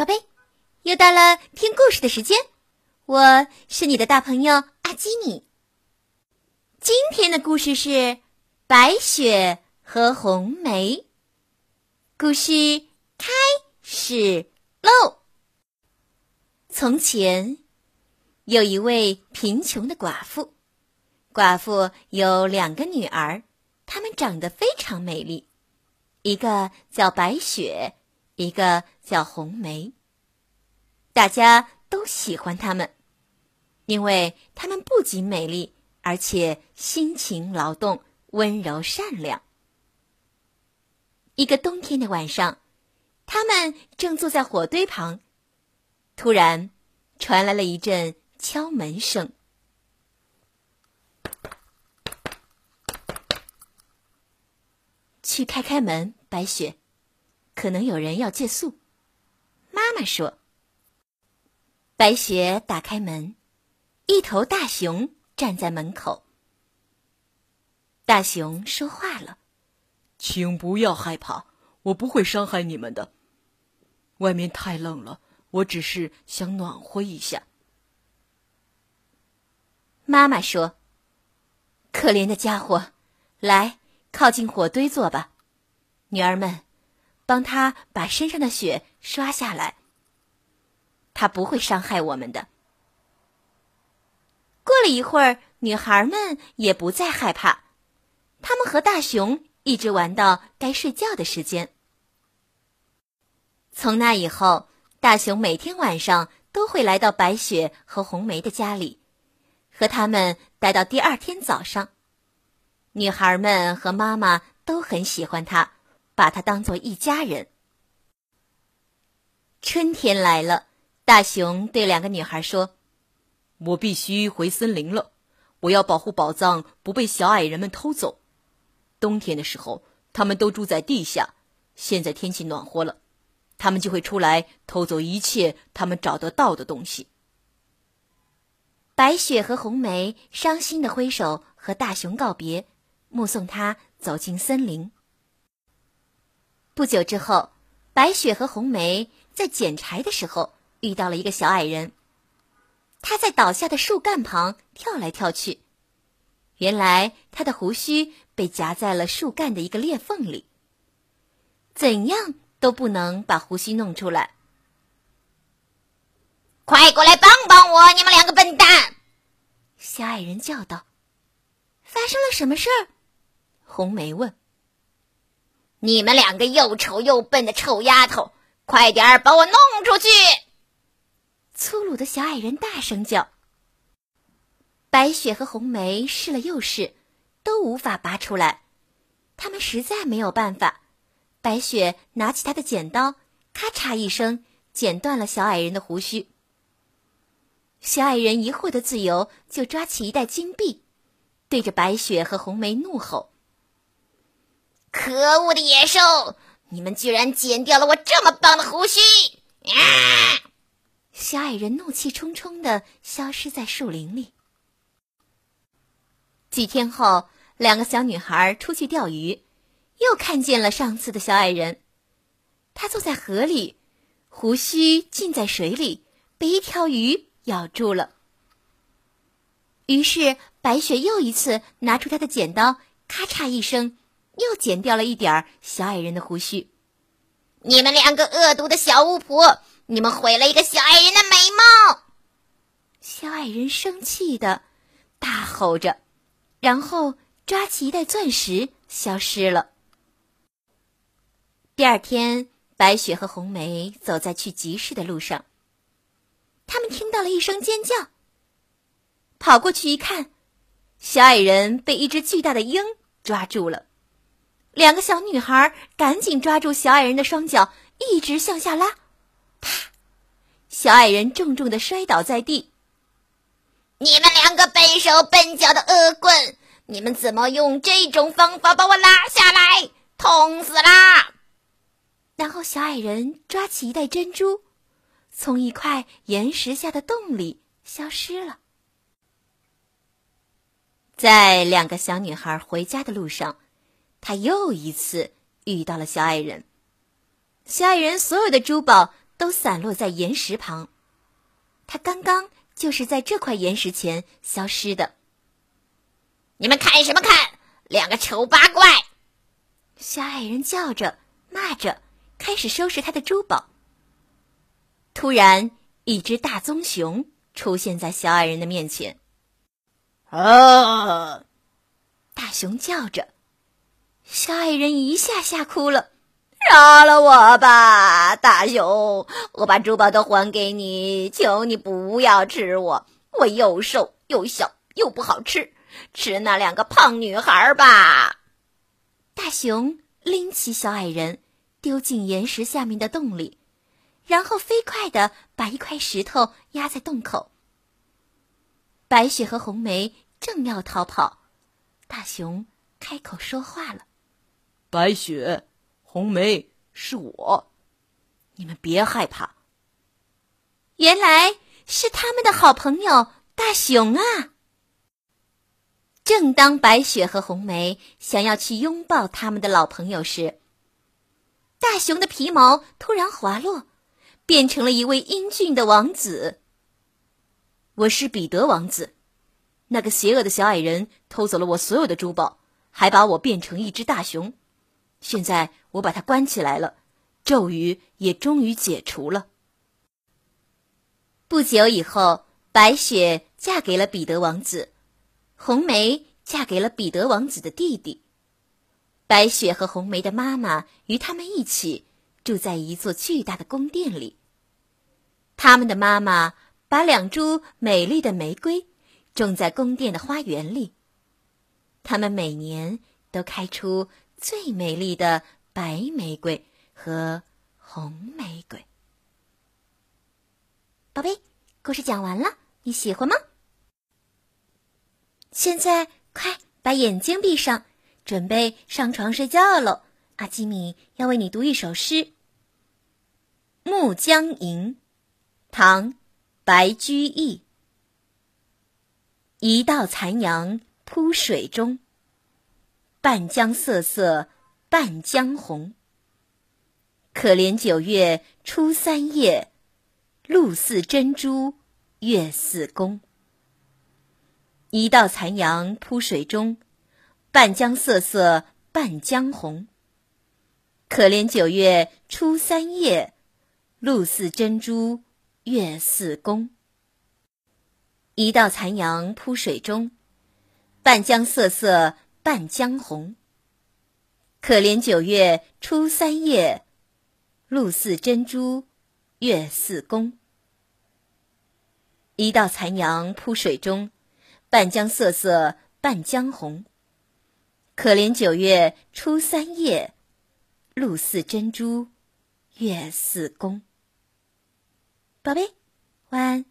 宝贝，又到了听故事的时间，我是你的大朋友阿基米。今天的故事是《白雪和红梅》。故事开始喽！从前有一位贫穷的寡妇，寡妇有两个女儿，她们长得非常美丽，一个叫白雪。一个叫红梅，大家都喜欢她们，因为她们不仅美丽，而且辛勤劳动、温柔善良。一个冬天的晚上，他们正坐在火堆旁，突然传来了一阵敲门声。去开开门，白雪。可能有人要借宿，妈妈说。白雪打开门，一头大熊站在门口。大熊说话了：“请不要害怕，我不会伤害你们的。外面太冷了，我只是想暖和一下。”妈妈说：“可怜的家伙，来靠近火堆坐吧，女儿们。”帮他把身上的雪刷下来。他不会伤害我们的。过了一会儿，女孩们也不再害怕，他们和大熊一直玩到该睡觉的时间。从那以后，大熊每天晚上都会来到白雪和红梅的家里，和他们待到第二天早上。女孩们和妈妈都很喜欢他。把他当做一家人。春天来了，大熊对两个女孩说：“我必须回森林了，我要保护宝藏不被小矮人们偷走。冬天的时候，他们都住在地下，现在天气暖和了，他们就会出来偷走一切他们找得到的东西。”白雪和红梅伤心的挥手和大熊告别，目送他走进森林。不久之后，白雪和红梅在捡柴的时候遇到了一个小矮人。他在倒下的树干旁跳来跳去，原来他的胡须被夹在了树干的一个裂缝里，怎样都不能把胡须弄出来。快过来帮帮我，你们两个笨蛋！小矮人叫道：“发生了什么事儿？”红梅问。你们两个又丑又笨的臭丫头，快点儿把我弄出去！粗鲁的小矮人大声叫。白雪和红梅试了又试，都无法拔出来。他们实在没有办法。白雪拿起她的剪刀，咔嚓一声剪断了小矮人的胡须。小矮人一获得自由，就抓起一袋金币，对着白雪和红梅怒吼。可恶的野兽！你们居然剪掉了我这么棒的胡须！啊！小矮人怒气冲冲的消失在树林里。几天后，两个小女孩出去钓鱼，又看见了上次的小矮人。他坐在河里，胡须浸在水里，被一条鱼咬住了。于是，白雪又一次拿出她的剪刀，咔嚓一声。又剪掉了一点儿小矮人的胡须。你们两个恶毒的小巫婆，你们毁了一个小矮人的美貌！小矮人生气的大吼着，然后抓起一袋钻石消失了。第二天，白雪和红梅走在去集市的路上，他们听到了一声尖叫，跑过去一看，小矮人被一只巨大的鹰抓住了。两个小女孩赶紧抓住小矮人的双脚，一直向下拉，啪！小矮人重重的摔倒在地。你们两个笨手笨脚的恶棍，你们怎么用这种方法把我拉下来？痛死啦！然后小矮人抓起一袋珍珠，从一块岩石下的洞里消失了。在两个小女孩回家的路上。他又一次遇到了小矮人，小矮人所有的珠宝都散落在岩石旁。他刚刚就是在这块岩石前消失的。你们看什么看？两个丑八怪！小矮人叫着、骂着，开始收拾他的珠宝。突然，一只大棕熊出现在小矮人的面前。啊！大熊叫着，小矮人一下吓哭了。饶了我吧，大熊！我把珠宝都还给你，求你不要吃我，我又瘦又小又不好吃，吃那两个胖女孩吧。大熊拎起小矮人，丢进岩石下面的洞里，然后飞快的把一块石头压在洞口。白雪和红梅正要逃跑，大熊开口说话了：“白雪。”红梅是我，你们别害怕。原来是他们的好朋友大熊啊！正当白雪和红梅想要去拥抱他们的老朋友时，大熊的皮毛突然滑落，变成了一位英俊的王子。我是彼得王子，那个邪恶的小矮人偷走了我所有的珠宝，还把我变成一只大熊。现在我把它关起来了，咒语也终于解除了。不久以后，白雪嫁给了彼得王子，红梅嫁给了彼得王子的弟弟。白雪和红梅的妈妈与他们一起住在一座巨大的宫殿里。他们的妈妈把两株美丽的玫瑰种在宫殿的花园里，它们每年都开出。最美丽的白玫瑰和红玫瑰，宝贝，故事讲完了，你喜欢吗？现在快把眼睛闭上，准备上床睡觉喽。阿基米要为你读一首诗，《暮江吟》，唐·白居易。一道残阳铺水中。半江瑟瑟半江红。可怜九月初三夜，露似真珠月似弓。一道残阳铺水中，半江瑟瑟半江红。可怜九月初三夜，露似真珠月似弓。一道残阳铺水中，半江瑟瑟。半江红。可怜九月初三夜，露似真珠，月似弓。一道残阳铺水中，半江瑟瑟半江红。可怜九月初三夜，露似真珠，月似弓。宝贝，晚安。